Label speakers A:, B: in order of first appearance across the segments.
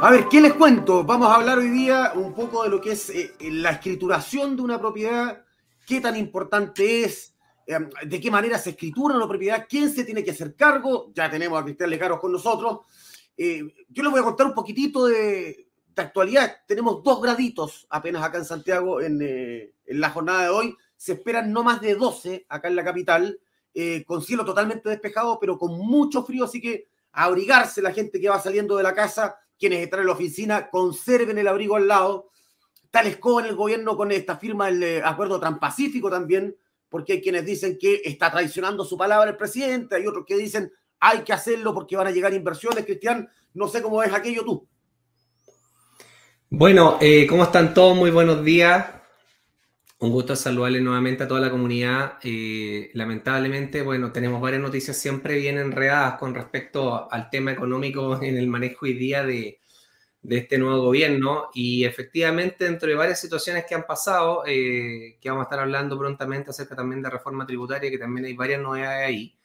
A: A ver, ¿qué les cuento? Vamos a hablar hoy día un poco de lo que es eh, la escrituración de una propiedad, qué tan importante es, em, de qué manera se escritura una propiedad, quién se tiene que hacer cargo. Ya tenemos a Cristian Lecaros con nosotros. Eh, yo les voy a contar un poquitito de, actualidad. Tenemos dos graditos apenas acá en Santiago en, eh, en, la jornada de hoy. Se esperan no más de 12 acá en la capital, con cielo totalmente despejado, pero con mucho frío, así que abrigarse la gente que va saliendo de la casa quienes están en la oficina conserven el abrigo al lado. Tal escoba en el gobierno con esta firma del eh, acuerdo transpacífico también, porque hay quienes dicen que está traicionando su palabra el presidente, hay otros que dicen hay que hacerlo porque van a llegar inversiones. Cristian, no sé cómo es aquello tú.
B: Bueno, eh, ¿cómo están todos? Muy buenos días. Un gusto saludarle nuevamente a toda la comunidad. Eh, lamentablemente, bueno, tenemos varias noticias siempre bien enredadas con respecto al tema económico en el manejo hoy día de, este nuevo gobierno y efectivamente dentro de varias situaciones que han pasado, eh, que vamos a estar hablando prontamente acerca también de reforma tributaria, que también hay varias novedades ahí.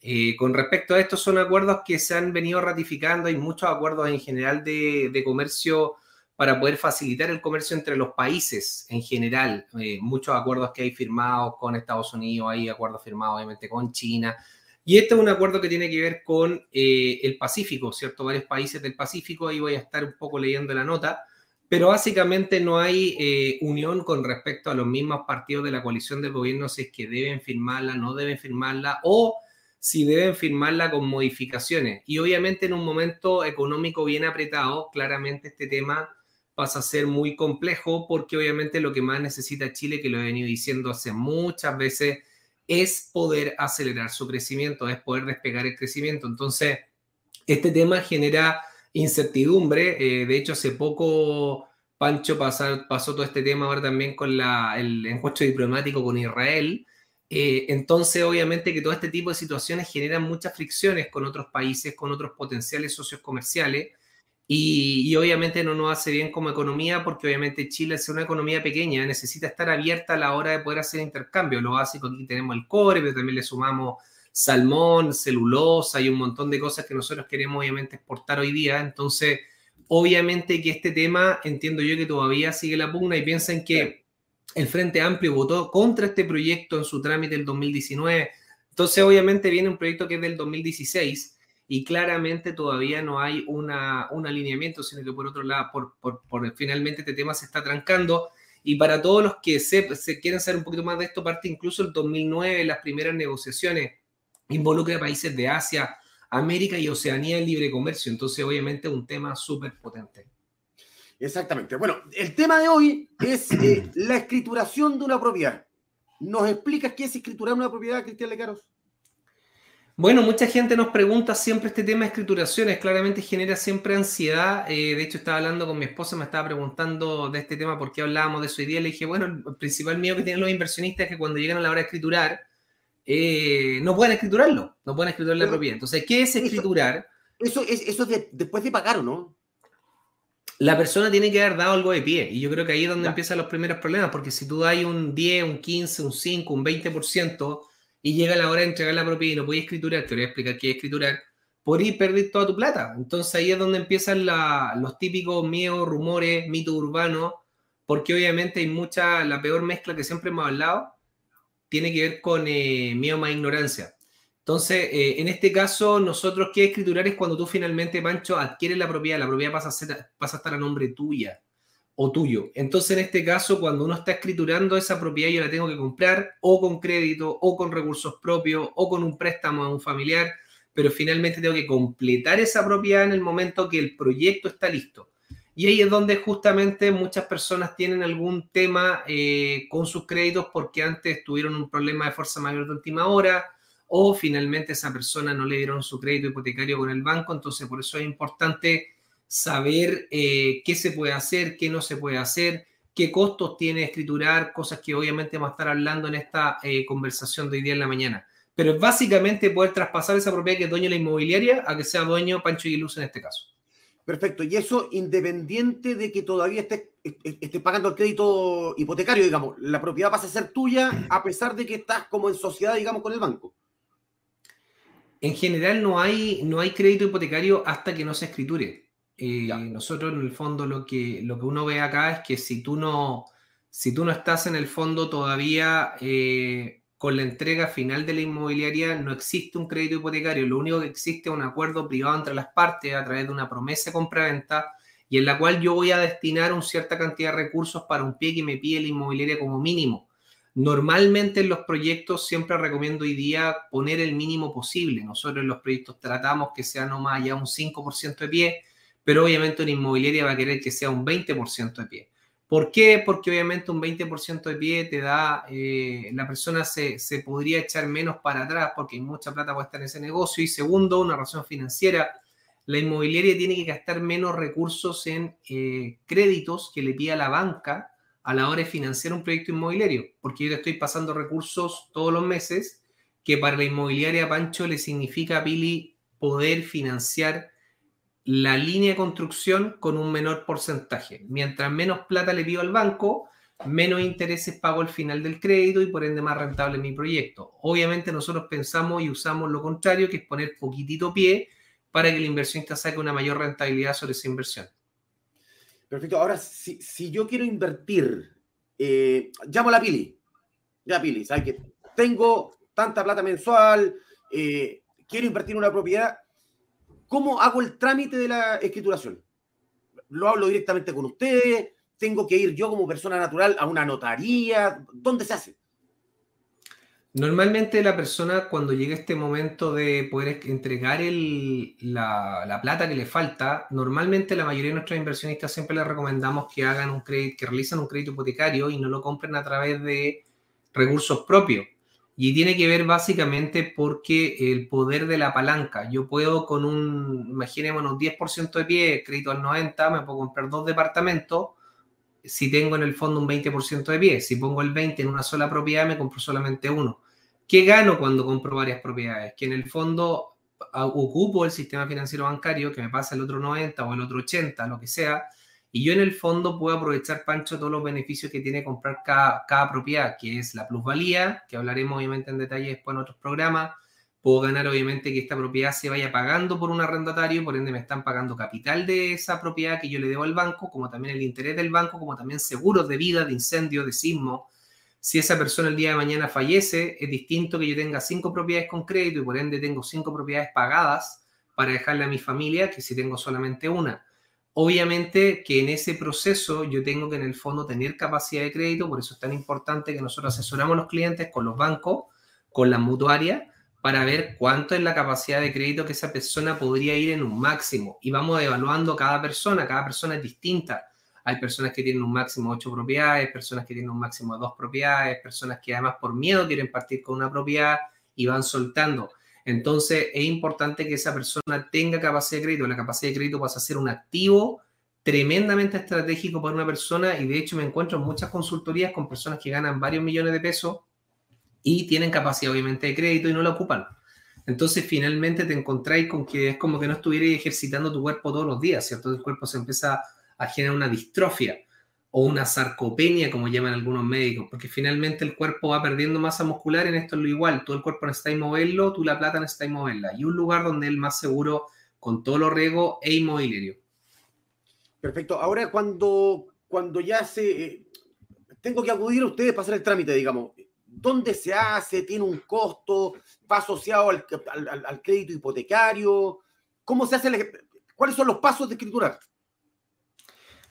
B: Eh, con respecto a estos son acuerdos que se han venido ratificando, hay muchos acuerdos en general de, de comercio para poder facilitar el comercio entre los países en general. Eh, muchos acuerdos que hay firmados con Estados Unidos, hay acuerdos firmados obviamente con China. Y este es un acuerdo que tiene que ver con eh, el Pacífico, ¿cierto? Varios países del Pacífico, ahí voy a estar un poco leyendo la nota, pero básicamente no hay eh, unión con respecto a los mismos partidos de la coalición del gobierno, si es que deben firmarla, no deben firmarla, o si deben firmarla con modificaciones. Y obviamente en un momento económico bien apretado, claramente este tema pasa a ser muy complejo porque obviamente lo que más necesita Chile, que lo he venido diciendo hace muchas veces, es poder acelerar su crecimiento, es poder despegar el crecimiento. Entonces, este tema genera incertidumbre. Eh, de hecho, hace poco Pancho pasó, todo este tema ahora también con la, el encuentro diplomático con Israel. Eh, entonces, obviamente que todo este tipo de situaciones generan muchas fricciones con otros países, con otros potenciales socios comerciales. Y, obviamente no nos hace bien como economía porque obviamente Chile es una economía pequeña, necesita estar abierta a la hora de poder hacer intercambio. Lo básico aquí tenemos el cobre, pero también le sumamos salmón, celulosa y un montón de cosas que nosotros queremos obviamente exportar hoy día. Entonces, obviamente que este tema, entiendo yo que todavía sigue la pugna y piensen que el Frente Amplio votó contra este proyecto en su trámite del 2019. Entonces, obviamente viene un proyecto que es del 2016 y claramente todavía no hay una, un alineamiento, sino que por otro lado, por, por, finalmente este tema se está trancando. Y para todos los que se, se quieren saber un poquito más de esto, parte incluso el 2009, las primeras negociaciones involucra países de Asia, América y Oceanía en libre comercio. Entonces, obviamente, un tema súper potente.
A: Exactamente. Bueno, el tema de hoy es eh, la escrituración de una propiedad. ¿Nos explicas qué es escriturar una propiedad, Cristian Lecaros?
B: Bueno, mucha gente nos pregunta siempre este tema de escrituraciones, claramente genera siempre ansiedad. Eh, de hecho, estaba hablando con mi esposa, me estaba preguntando de este tema, por qué hablábamos de eso hoy día. Le dije, bueno, el principal miedo que tienen los inversionistas es que cuando llegan a la hora de escriturar, eh, no pueden escriturarlo, no pueden escriturar la propiedad. Entonces, ¿qué es escriturar?
A: Eso, es, eso es después de pagar, ¿o no?
B: La persona tiene que haber dado algo de pie, y yo creo que ahí es donde empiezan los primeros problemas, porque si tú das un 10, un 15, un 5, un 20%, y llega la hora de entregar la propiedad y no podías escriturar, te voy a explicar qué es escriturar, por ir perder toda tu plata. Entonces ahí es donde empiezan los típicos miedos, rumores, mitos urbanos, porque obviamente hay mucha, la peor mezcla que siempre hemos hablado, tiene que ver con eh, miedo más ignorancia. Entonces, eh, en este caso, nosotros, ¿qué escriturar es cuando tú finalmente, Pancho, adquieres la propiedad? La propiedad pasa a, ser, pasa a estar a nombre tuya o tuyo. Entonces, en este caso, cuando uno está escriturando esa propiedad, yo la tengo que comprar o con crédito, o con recursos propios, o con un préstamo a un familiar, pero finalmente tengo que completar esa propiedad en el momento que el proyecto está listo. Y ahí es donde justamente muchas personas tienen algún tema eh, con sus créditos porque antes tuvieron un problema de fuerza mayor de última hora o finalmente esa persona no le dieron su crédito hipotecario con el banco. Entonces, por eso es importante saber eh, qué se puede hacer, qué no se puede hacer, qué costos tiene escriturar, cosas que obviamente vamos a estar hablando en esta eh, conversación de hoy día en la mañana. Pero es básicamente poder traspasar esa propiedad que es dueño de la inmobiliaria a que sea dueño Pancho Luz en este caso.
A: Perfecto. Y eso independiente de que todavía esté, esté pagando el crédito hipotecario, digamos, la propiedad pasa a ser tuya a pesar de que estás como en sociedad, digamos, con el banco.
B: En general no hay, no hay crédito hipotecario hasta que no se escriture. Eh, nosotros en el fondo lo que, lo que uno ve acá es que si tú no, si tú no estás en el fondo todavía eh, con la entrega final de la inmobiliaria, no existe un crédito hipotecario, lo único que existe es un acuerdo privado entre las partes a través de una promesa de compra-venta y en la cual yo voy a destinar una cierta cantidad de recursos para un pie que me pide la inmobiliaria como mínimo. Normalmente en los proyectos siempre recomiendo hoy día poner el mínimo posible. Nosotros en los proyectos tratamos que sea no más allá un 5% de pie, pero obviamente una inmobiliaria va a querer que sea un 20% de pie. ¿Por qué? Porque obviamente un 20% de pie te da, eh, la persona se, se, podría echar menos para atrás porque hay mucha plata puesta en ese negocio. Y segundo, una razón financiera, la inmobiliaria tiene que gastar menos recursos en eh, créditos que le pida la banca a la hora de financiar un proyecto inmobiliario, porque yo le estoy pasando recursos todos los meses que para la inmobiliaria Pancho le significa Pili poder financiar la línea de construcción con un menor porcentaje. Mientras menos plata le pido al banco, menos intereses pago al final del crédito y por ende más rentable mi proyecto. Obviamente nosotros pensamos y usamos lo contrario, que es poner poquitito pie para que el inversionista saque una mayor rentabilidad sobre esa inversión.
A: Perfecto. Ahora, si, yo quiero invertir, eh, llamo a la Pili. Ya, Pili, ¿sabes que Tengo tanta plata mensual, eh, quiero invertir en una propiedad. ¿Cómo hago el trámite de la escrituración? ¿Lo hablo directamente con ustedes? ¿Tengo que ir yo como persona natural a una notaría? ¿Dónde se hace?
B: Normalmente la persona cuando llega este momento de poder entregar la, plata que le falta, normalmente la mayoría de nuestros inversionistas siempre les recomendamos que hagan un crédito, que realicen un crédito hipotecario y no lo compren a través de recursos propios. Y tiene que ver básicamente porque el poder de la palanca. Yo puedo con un, imaginémonos, 10% de pie, crédito al 90, me puedo comprar dos departamentos si tengo en el fondo un 20% de pie. Si pongo el 20 en una sola propiedad, me compro solamente uno. ¿Qué gano cuando compro varias propiedades? Que en el fondo ocupo el sistema financiero bancario, que me pasa el otro 90 o el otro 80, lo que sea, y yo en el fondo puedo aprovechar, Pancho, todos los beneficios que tiene comprar cada, cada propiedad, que es la plusvalía, que hablaremos obviamente en detalle después en otros programas, puedo ganar obviamente que esta propiedad se vaya pagando por un arrendatario, por ende me están pagando capital de esa propiedad que yo le debo al banco, como también el interés del banco, como también seguros de vida, de incendio, de sismo. Si esa persona el día de mañana fallece, es distinto que yo tenga cinco propiedades con crédito y por ende tengo cinco propiedades pagadas para dejarle a mi familia que si tengo solamente una. Obviamente que en ese proceso yo tengo que en el fondo tener capacidad de crédito, por eso es tan importante que nosotros asesoramos a los clientes con los bancos, con las mutuarias, para ver cuánto es la capacidad de crédito que esa persona podría ir en un máximo. Y vamos evaluando cada persona, cada persona es distinta. Hay personas que tienen un máximo de ocho propiedades, personas que tienen un máximo de dos propiedades, personas que además por miedo quieren partir con una propiedad y van soltando. Entonces es importante que esa persona tenga capacidad de crédito. La capacidad de crédito pasa a ser un activo tremendamente estratégico para una persona y de hecho me encuentro en muchas consultorías con personas que ganan varios millones de pesos y tienen capacidad obviamente de crédito y no la ocupan. Entonces finalmente te encontráis con que es como que no estuvierais ejercitando tu cuerpo todos los días, ¿cierto? El cuerpo se empieza a generar una distrofia o una sarcopenia, como llaman algunos médicos, porque finalmente el cuerpo va perdiendo masa muscular, en esto es lo igual, tú el cuerpo necesitas moverlo, tú la plata necesitas moverla, y un lugar donde es más seguro con todo lo riego e inmobiliario.
A: Perfecto, ahora cuando, cuando ya se... Eh, tengo que acudir a ustedes para hacer el trámite, digamos, ¿dónde se hace? ¿Tiene un costo? ¿Va asociado al, al, crédito hipotecario? ¿Cómo se hace? ¿Cuáles son los pasos de escritura?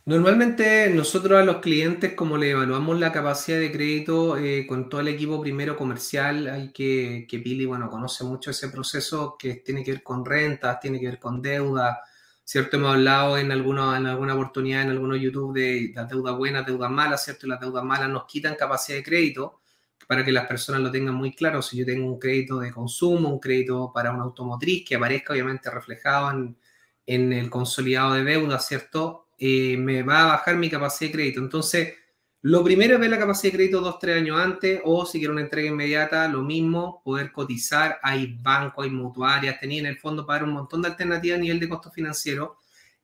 B: Normalmente nosotros a los clientes, como le evaluamos la capacidad de crédito eh, con todo el equipo primero comercial, hay que, que Pili, bueno, conoce mucho ese proceso que tiene que ver con rentas, tiene que ver con deuda, ¿cierto? Hemos hablado en, alguna, en alguna oportunidad, en algunos YouTube, de las deudas buenas, deudas malas, ¿cierto? Las deudas malas nos quitan capacidad de crédito para que las personas lo tengan muy claro. Si yo tengo un crédito de consumo, un crédito para una automotriz que aparezca obviamente reflejado en, en el consolidado de deuda, ¿cierto? Eh, me va a bajar mi capacidad de crédito. Entonces, lo primero es ver la capacidad de crédito dos, tres años antes o si quiero una entrega inmediata, lo mismo, poder cotizar. Hay bancos, hay mutuarias, tenía en el fondo para un montón de alternativas a nivel de costo financiero.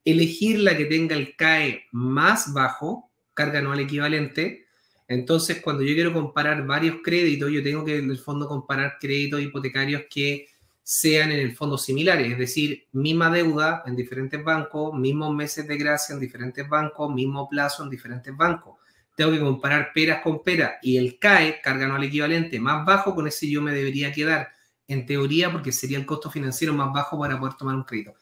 B: Elegir la que tenga el CAE más bajo, carga anual equivalente. Entonces, cuando yo quiero comparar varios créditos, yo tengo que en el fondo comparar créditos hipotecarios que sean en el fondo similares, es decir, misma deuda en diferentes bancos, mismos meses de gracia en diferentes bancos, mismo plazo en diferentes bancos. Tengo que comparar peras con peras y el CAE, carga anual equivalente, más bajo, con ese yo me debería quedar, en teoría, porque sería el costo financiero más bajo para poder tomar un crédito.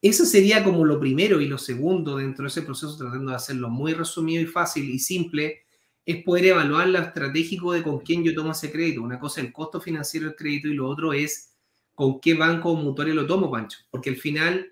B: Eso sería como lo primero y lo segundo dentro de ese proceso, tratando de hacerlo muy resumido y fácil y simple, es poder evaluar lo estratégico de con quién yo tomo ese crédito. Una cosa es el costo financiero del crédito y lo otro es con qué banco o mutuario lo tomo, Pancho. Porque al final,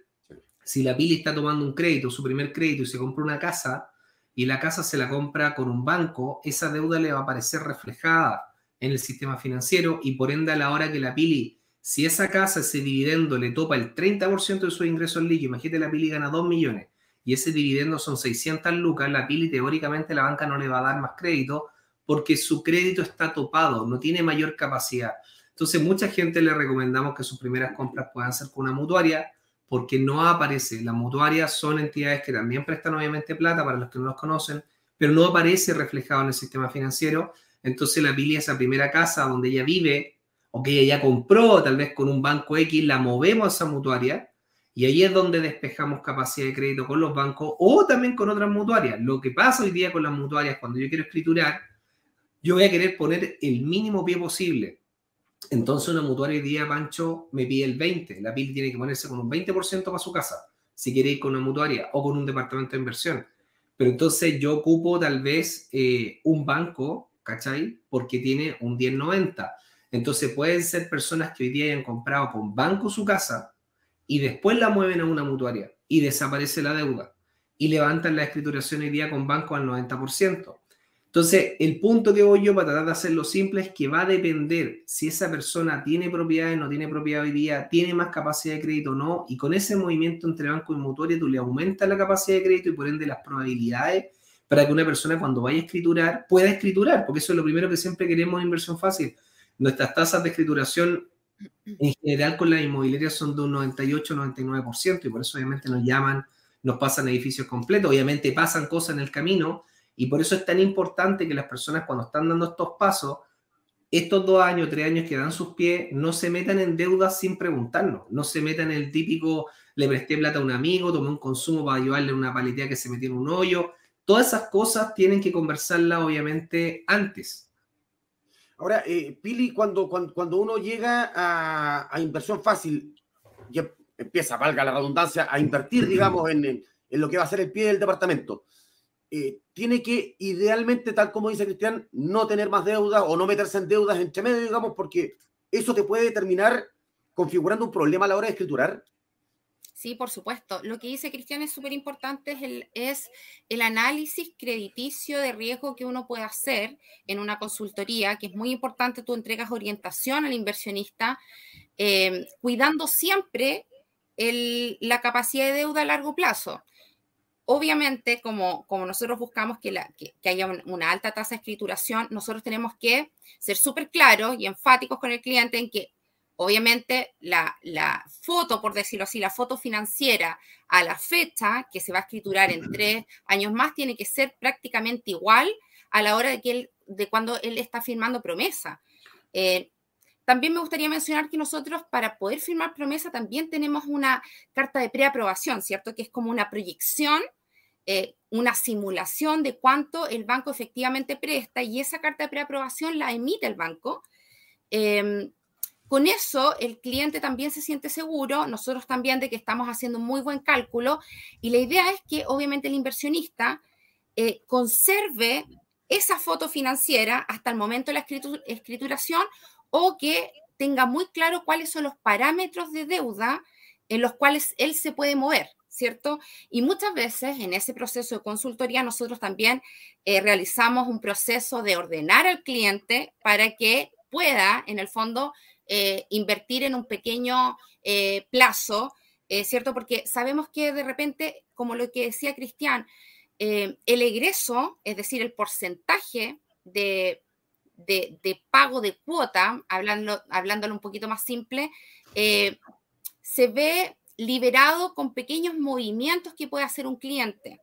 B: si la Pili está tomando un crédito, su primer crédito, y se compra una casa, y la casa se la compra con un banco, esa deuda le va a aparecer reflejada en el sistema financiero y por ende a la hora que la Pili, si esa casa, ese dividendo le topa el 30% de sus ingresos líquidos, imagínate la Pili gana 2 millones y ese dividendo son 600 lucas, la Pili teóricamente la banca no le va a dar más crédito porque su crédito está topado, no tiene mayor capacidad. Entonces, mucha gente le recomendamos que sus primeras compras puedan ser con una mutuaria, porque no aparece. Las mutuarias son entidades que también prestan obviamente plata para los que no los conocen, pero no aparece reflejado en el sistema financiero. Entonces, la Pili, esa primera casa donde ella vive, o que ella ya compró, tal vez con un banco X, la movemos a esa mutuaria, y ahí es donde despejamos capacidad de crédito con los bancos o también con otras mutuarias. Lo que pasa hoy día con las mutuarias, cuando yo quiero escriturar, yo voy a querer poner el mínimo pie posible. Entonces una mutuaria hoy día, Pancho, me pide el 20. La PIL tiene que ponerse con un 20% para su casa, si quiere ir con una mutuaria o con un departamento de inversión. Pero entonces yo ocupo tal vez eh, un banco, ¿cachai? Porque tiene un 1090. Entonces pueden ser personas que hoy día hayan comprado con banco su casa y después la mueven a una mutuaria y desaparece la deuda y levantan la escrituración hoy día con banco al 90%. Entonces, el punto que voy yo para tratar de hacerlo simple es que va a depender si esa persona tiene propiedades, no tiene propiedad hoy día, tiene más capacidad de crédito o no, y con ese movimiento entre banco y mutuaria tú le aumentas la capacidad de crédito y por ende las probabilidades para que una persona cuando vaya a escriturar pueda escriturar, porque eso es lo primero que siempre queremos en inversión fácil. Nuestras tasas de escrituración en general con las inmobiliarias son de un 98-99% y por eso obviamente nos llaman, nos pasan edificios completos, obviamente pasan cosas en el camino, y por eso es tan importante que las personas cuando están dando estos pasos, estos dos años, tres años que dan sus pies, no se metan en deudas sin preguntarnos, no se metan en el típico, le presté plata a un amigo, tomé un consumo para llevarle una paletea que se metió en un hoyo. Todas esas cosas tienen que conversarlas obviamente antes.
A: Ahora, eh, Pili, cuando, cuando, uno llega a, inversión fácil, y empieza, valga la redundancia, a invertir, digamos, en, en, lo que va a ser el pie del departamento. Eh, tiene que, idealmente, tal como dice Cristian, no tener más deudas o no meterse en deudas entre medio, digamos, porque eso te puede terminar configurando un problema a la hora de escriturar.
C: Sí, por supuesto. Lo que dice Cristian es súper importante, es el, análisis crediticio de riesgo que uno puede hacer en una consultoría, que es muy importante, tú entregas orientación al inversionista, eh, cuidando siempre la capacidad de deuda a largo plazo obviamente, como, como nosotros buscamos que, la, que, haya una alta tasa de escrituración, nosotros tenemos que ser súper claros y enfáticos con el cliente en que, obviamente, la, la, foto, por decirlo así, la foto financiera a la fecha que se va a escriturar en tres años más, tiene que ser prácticamente igual a la hora de, que él, de cuando él está firmando promesa. Eh, también me gustaría mencionar que nosotros para poder firmar promesa también tenemos una carta de preaprobación, ¿cierto? Que es como una proyección eh, una simulación de cuánto el banco efectivamente presta y esa carta de preaprobación la emite el banco. Em, con eso, el cliente también se siente seguro, nosotros también de que estamos haciendo un muy buen cálculo y la idea es que obviamente el inversionista eh, conserve esa foto financiera hasta el momento de la escrituración o que tenga muy claro cuáles son los parámetros de deuda en los cuales él se puede mover. ¿Cierto? Y muchas veces en ese proceso de consultoría nosotros también eh, realizamos un proceso de ordenar al cliente para que pueda, en el fondo, eh, invertir en un pequeño eh, plazo, ¿cierto? Porque sabemos que de repente, como lo que decía Cristian, el egreso, es decir, el porcentaje de, de, pago de cuota, hablando, hablándolo un poquito más simple, se ve liberado con pequeños movimientos que puede hacer un cliente.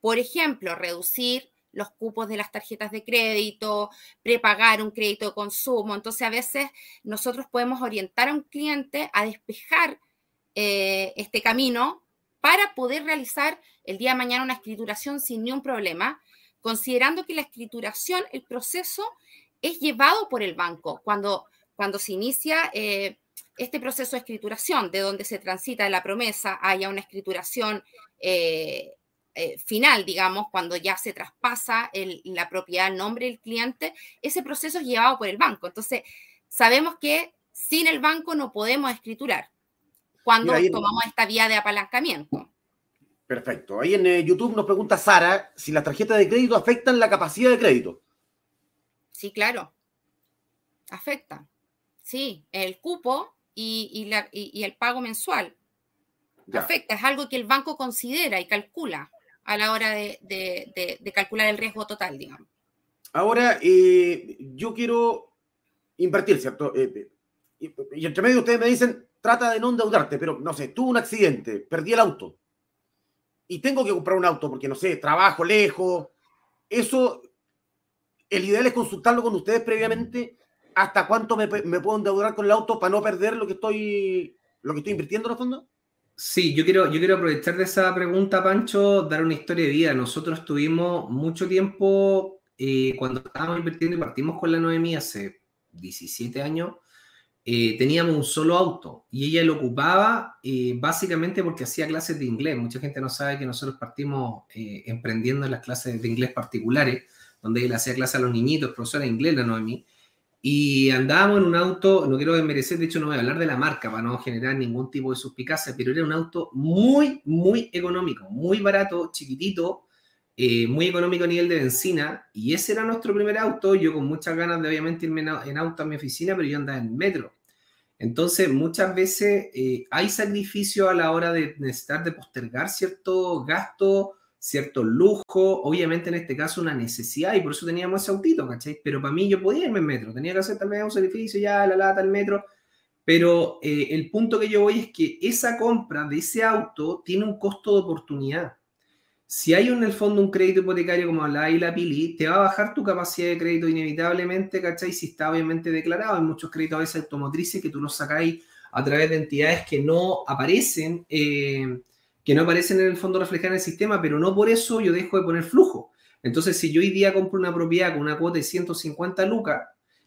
C: Por ejemplo, reducir los cupos de las tarjetas de crédito, prepagar un crédito de consumo. Entonces, a veces nosotros podemos orientar a un cliente a despejar eh, este camino para poder realizar el día de mañana una escrituración sin ningún problema, considerando que la escrituración, el proceso es llevado por el banco. Cuando, cuando se inicia eh, este proceso de escrituración, de donde se transita la promesa haya una escrituración eh, eh, final, digamos, cuando ya se traspasa la propiedad, el nombre del cliente, ese proceso es llevado por el banco. Entonces, sabemos que sin el banco no podemos escriturar cuando tomamos esta vía de apalancamiento.
A: Perfecto. Ahí en YouTube nos pregunta Sara si las tarjetas de crédito afectan la capacidad de crédito.
C: Sí, claro. Afecta. Sí, el cupo y, el pago mensual. Afecta. Es algo que el banco considera y calcula a la hora de, calcular el riesgo total, digamos.
A: Ahora, eh, yo quiero invertir, ¿cierto? Eh, y, y, entre medio ustedes me dicen, trata de no endeudarte, pero no sé, tuve un accidente, perdí el auto y tengo que comprar un auto porque, no sé, trabajo lejos. Eso el ideal es consultarlo con ustedes previamente hasta cuánto me, puedo endeudar con el auto para no perder lo que estoy, lo que estoy invirtiendo en el fondo.
B: Sí, yo quiero, yo quiero aprovechar de esa pregunta, Pancho, dar una historia de vida. Nosotros tuvimos mucho tiempo, eh, cuando estábamos invirtiendo y partimos con la Noemí hace 17 años, eh, teníamos un solo auto y ella lo ocupaba eh, básicamente porque hacía clases de inglés. Mucha gente no sabe que nosotros partimos emprendiendo en las clases de inglés particulares donde él hacía clase a los niñitos, profesora de inglés, la Noemi, y andábamos en un auto, no quiero desmerecer, de hecho no voy a hablar de la marca para no generar ningún tipo de suspicacia, pero era un auto muy, muy económico, muy barato, chiquitito, eh, muy económico a nivel de benzina, y ese era nuestro primer auto, yo con muchas ganas de obviamente irme en auto a mi oficina, pero yo andaba en metro. Entonces, muchas veces eh, hay sacrificio a la hora de necesitar de postergar cierto gasto cierto lujo, obviamente en este caso una necesidad y por eso teníamos ese autito, ¿cachai? Pero para mí yo podía irme en metro, tenía que hacer también un sacrificio, ya la lata, el metro, pero eh, el punto que yo voy es que esa compra de ese auto tiene un costo de oportunidad. Si hay en el fondo un crédito hipotecario como la y la Pili, te va a bajar tu capacidad de crédito inevitablemente, ¿cachai? Si está obviamente declarado. Hay muchos créditos a veces automotrices que tú los sacáis a través de entidades que no aparecen. Eh, que no aparecen en el fondo reflejadas en el sistema, pero no por eso yo dejo de poner flujo. Entonces, si yo hoy día compro una propiedad con una cuota de 150 lucas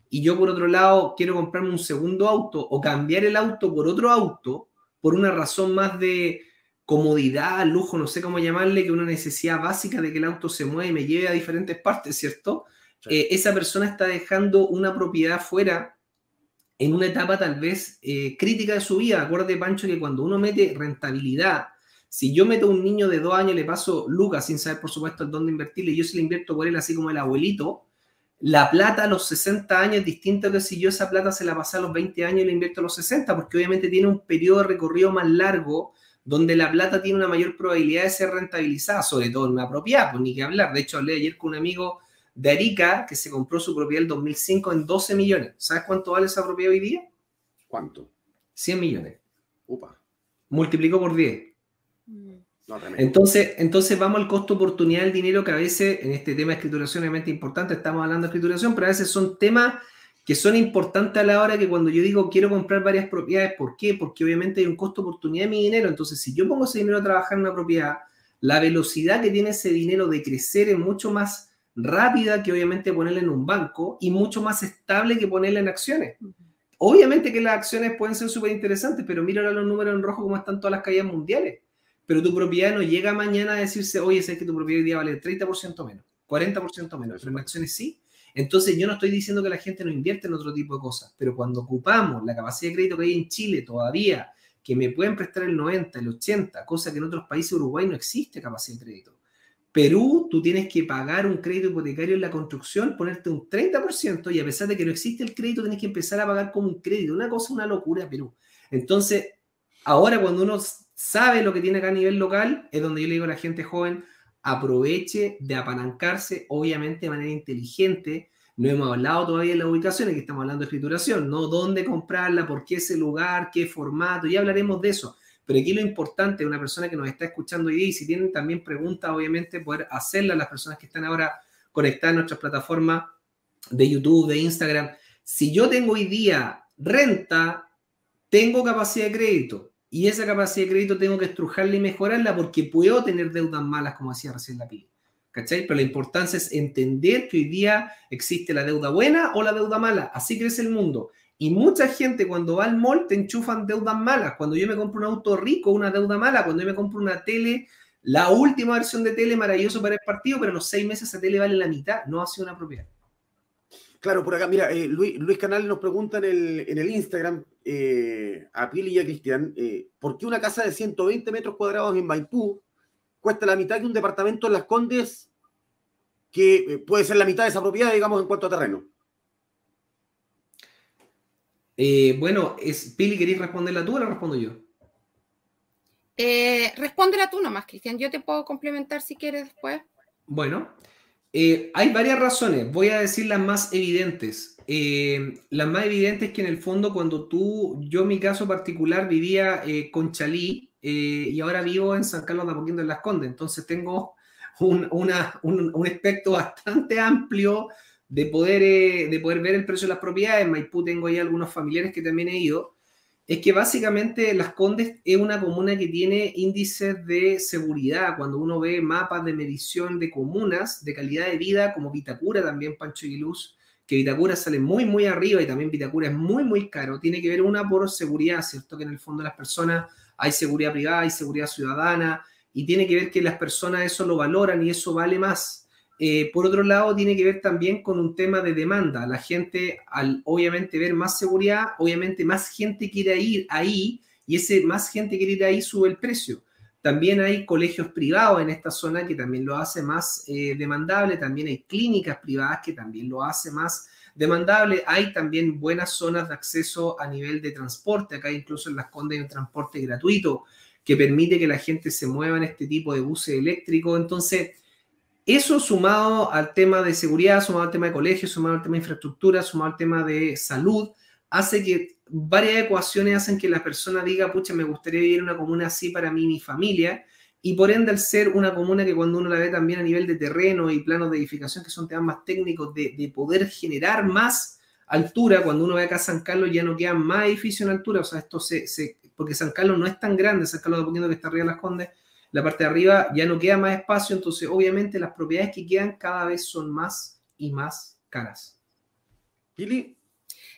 B: y yo por otro lado quiero comprarme un segundo auto o cambiar el auto por otro auto, por una razón más de comodidad, lujo, no sé cómo llamarle, que una necesidad básica de que el auto se mueva y me lleve a diferentes partes, ¿cierto? Eh, esa persona está dejando una propiedad fuera en una etapa tal vez eh, crítica de su vida. Acuérdate, Pancho, que cuando uno mete rentabilidad si yo meto a un niño de dos años, le paso lucas sin saber, por supuesto, dónde invertirle, y yo se le invierto por él así como el abuelito, la plata a los 60 años es distinto que si yo esa plata se la pasé a los 20 años y la invierto a los 60, porque obviamente tiene un periodo de recorrido más largo donde la plata tiene una mayor probabilidad de ser rentabilizada, sobre todo en una propiedad, pues ni que hablar. De hecho, hablé ayer con un amigo de Arica que se compró su propiedad en 2005 en 12 millones. ¿Sabes cuánto vale esa propiedad hoy día?
A: ¿Cuánto?
B: 100 millones.
A: Upa.
B: Multiplicó por 10 entonces, entonces vamos al costo oportunidad del dinero que a veces en este tema de escrituración obviamente importante, estamos hablando de escrituración, pero a veces son temas que son importantes a la hora que cuando yo digo quiero comprar varias propiedades, ¿por qué? Porque obviamente hay un costo oportunidad de mi dinero, entonces si yo pongo ese dinero a trabajar en una propiedad, la velocidad que tiene ese dinero de crecer es mucho más rápida que obviamente ponerla en un banco y mucho más estable que ponerla en acciones. Obviamente que las acciones pueden ser súper interesantes, pero mira ahora los números en rojo como están todas las caídas mundiales pero tu propiedad no llega mañana a decirse, oye, sabes que tu propiedad hoy día vale 30% menos, 40% menos, pero en acciones sí. Entonces yo no estoy diciendo que la gente no invierte en otro tipo de cosas, pero cuando ocupamos la capacidad de crédito que hay en Chile todavía, que me pueden prestar el 90, el 80, cosa que en otros países Uruguay no existe capacidad de crédito. Perú, tú tienes que pagar un crédito hipotecario en la construcción, ponerte un 30% y a pesar de que no existe el crédito, tienes que empezar a pagar como un crédito. Una cosa, una locura, Perú. Entonces, ahora cuando uno sabe lo que tiene acá a nivel local, es donde yo le digo a la gente joven, aproveche de apalancarse, obviamente de manera inteligente. No hemos hablado todavía de la ubicación, aquí estamos hablando de escrituración, ¿no? ¿Dónde comprarla? ¿Por qué ese lugar? ¿Qué formato? Ya hablaremos de eso. Pero aquí lo importante, una persona que nos está escuchando hoy y si tienen también preguntas, obviamente, poder hacerlas las personas que están ahora conectadas a nuestras plataformas de YouTube, de Instagram. Si yo tengo hoy día renta, tengo capacidad de crédito. Y esa capacidad de crédito tengo que estrujarla y mejorarla porque puedo tener deudas malas, como decía recién la PIB. ¿Cachai? Pero la importancia es entender que hoy día existe la deuda buena o la deuda mala. Así crece el mundo. Y mucha gente cuando va al mall te enchufan deudas malas. Cuando yo me compro un auto rico, una deuda mala. Cuando yo me compro una tele, la última versión de tele maravilloso para el partido, pero los seis meses esa tele vale la mitad. No ha sido una propiedad.
A: Claro, por acá, mira, eh, Luis, Luis, Canal nos pregunta en el, en el Instagram eh, a Pili y a Cristian, eh, ¿por qué una casa de 120 metros cuadrados en Maipú cuesta la mitad que un departamento en Las Condes que puede ser la mitad de esa propiedad, digamos, en cuanto a terreno?
B: bueno, es, Pili, ¿queréis responderla tú o la respondo yo?
C: respóndela tú nomás, Cristian. Yo te puedo complementar si quieres después.
B: Bueno, eh, hay varias razones, voy a decir las más evidentes. Eh, las más evidentes que en el fondo cuando tú, yo en mi caso particular vivía eh, con Chalí y ahora vivo en San Carlos de Apoquindo en Las Condes, entonces tengo un, un, espectro bastante amplio de poder, de poder ver el precio de las propiedades. En Maipú tengo ahí algunos familiares que también he ido es que básicamente Las Condes es una comuna que tiene índices de seguridad. Cuando uno ve mapas de medición de comunas de calidad de vida, como Vitacura también, Pancho y Luz, que Vitacura sale muy, muy arriba y también Vitacura es muy, muy caro. Tiene que ver una por seguridad, ¿cierto? Que en el fondo las personas hay seguridad privada, hay seguridad ciudadana y tiene que ver que las personas eso lo valoran y eso vale más. Eh, por otro lado, tiene que ver también con un tema de demanda. La gente, al obviamente ver más seguridad, obviamente más gente quiere ir ahí y ese más gente quiere ir ahí sube el precio. También hay colegios privados en esta zona que también lo hace más eh, demandable. También hay clínicas privadas que también lo hace más demandable. Hay también buenas zonas de acceso a nivel de transporte. Acá incluso en Las Condes hay un transporte gratuito que permite que la gente se mueva en este tipo de buses eléctricos. Entonces, eso sumado al tema de seguridad, sumado al tema de colegio, sumado al tema de infraestructura, sumado al tema de salud, hace que varias ecuaciones hacen que la persona diga, pucha, me gustaría vivir en una comuna así para mí y mi familia. Y por ende, al ser una comuna que cuando uno la ve también a nivel de terreno y planos de edificación, que son temas más técnicos, de, poder generar más altura, cuando uno ve acá San Carlos ya no queda más edificio en altura, o sea, esto se, porque San Carlos no es tan grande, San Carlos de que está arriba de las Condes, la parte de arriba ya no queda más espacio, entonces obviamente las propiedades que quedan cada vez son más y más caras.
A: Pili.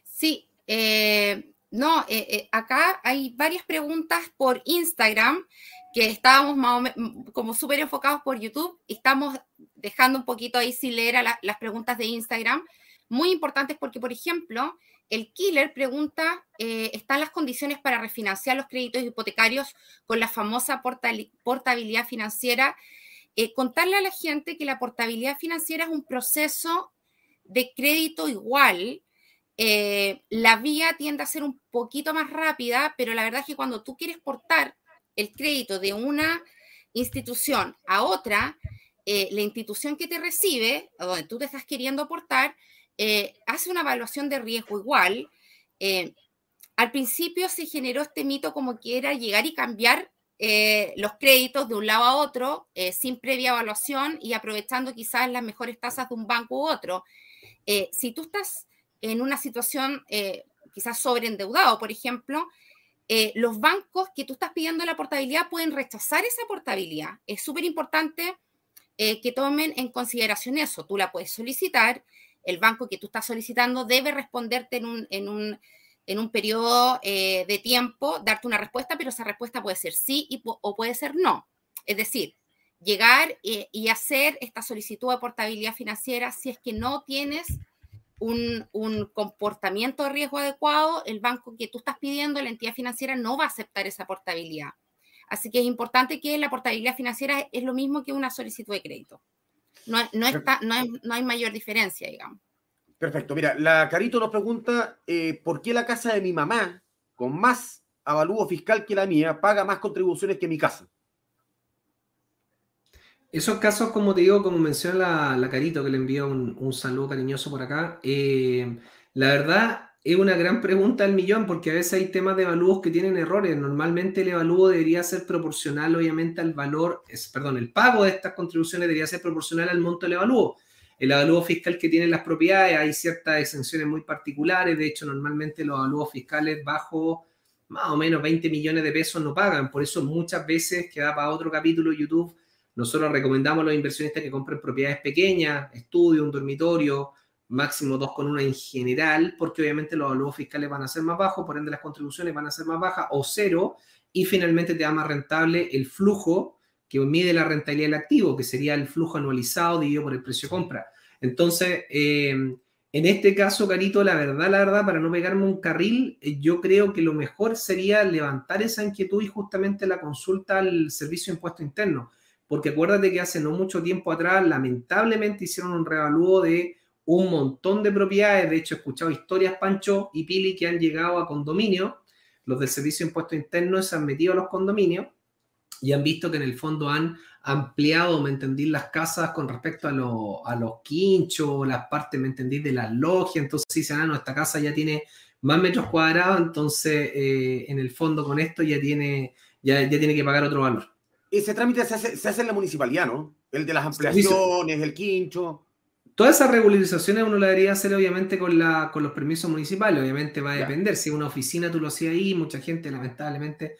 C: Sí, eh, no, eh, eh, acá hay varias preguntas por Instagram que estábamos más como súper enfocados por YouTube. Estamos dejando un poquito ahí sin leer las preguntas de Instagram. Muy importantes porque, por ejemplo, el killer pregunta, eh, ¿están las condiciones para refinanciar los créditos hipotecarios con la famosa portabilidad financiera? Eh, contarle a la gente que la portabilidad financiera es un proceso de crédito igual. Eh, la vía tiende a ser un poquito más rápida, pero la verdad es que cuando tú quieres portar el crédito de una institución a otra, la institución que te recibe, donde tú te estás queriendo aportar, eh, hace una evaluación de riesgo igual. Eh, al principio se generó este mito como que era llegar y cambiar eh, los créditos de un lado a otro sin previa evaluación y aprovechando quizás las mejores tasas de un banco u otro. si tú estás en una situación quizás sobreendeudado, por ejemplo, los bancos que tú estás pidiendo la portabilidad pueden rechazar esa portabilidad. Es súper importante que tomen en consideración eso. Tú la puedes solicitar el banco que tú estás solicitando debe responderte en un, en un, en un periodo eh, de tiempo, darte una respuesta, pero esa respuesta puede ser sí o puede ser no. Es decir, llegar eh, y hacer esta solicitud de portabilidad financiera si es que no tienes un, un, comportamiento de riesgo adecuado, el banco que tú estás pidiendo, la entidad financiera, no va a aceptar esa portabilidad. Así que es importante que la portabilidad financiera es lo mismo que una solicitud de crédito. No, no, está, no, hay, no hay mayor diferencia, digamos.
A: Perfecto. Mira, la Carito nos pregunta eh, por qué la casa de mi mamá, con más avalúo fiscal que la mía, paga más contribuciones que mi casa.
B: Esos casos, como te digo, como menciona la, Carito, que le envío un, un saludo cariñoso por acá, eh, la verdad es una gran pregunta al millón porque a veces hay temas de evalúos que tienen errores. Normalmente el evalúo debería ser proporcional, obviamente, al valor, es, perdón, el pago de estas contribuciones debería ser proporcional al monto del evalúo. el avalúo fiscal que tienen las propiedades, hay ciertas exenciones muy particulares, de hecho normalmente los avalúos fiscales bajo más o menos 20 millones de pesos no pagan, por eso muchas veces, queda para otro capítulo YouTube, nosotros recomendamos a los inversionistas que compren propiedades pequeñas, estudio, un dormitorio, máximo dos con una en general, porque obviamente los avalúos fiscales van a ser más bajos, por ende las contribuciones van a ser más bajas o cero, y finalmente te da más rentable el flujo que mide la rentabilidad del activo, que sería el flujo anualizado dividido por el precio de compra. Entonces, eh, en este caso, Carito, la verdad, la verdad, para no pegarme un carril, eh, yo creo que lo mejor sería levantar esa inquietud y justamente la consulta al Servicio de Impuesto Interno. Porque acuérdate que hace no mucho tiempo atrás, lamentablemente, hicieron un revalúo de un montón de propiedades. De hecho, he escuchado historias, Pancho y Pili, que han llegado a condominios. Los del Servicio de Impuesto Interno se han metido a los condominios y han visto que en el fondo han ampliado, me entendí, las casas con respecto a, a los quinchos, las partes, me entendí, de las logias. Entonces dicen, ah, no, esta casa ya tiene más metros cuadrados, entonces eh, en el fondo con esto ya tiene, ya, ya tiene que pagar otro valor.
A: Ese trámite se hace, se hace en la municipalidad, ¿no? El de las ampliaciones, el quincho.
B: Todas esas regularizaciones uno la debería hacer obviamente con, la, con los permisos municipales, obviamente va a depender. Si una oficina tú lo hacías ahí, mucha gente lamentablemente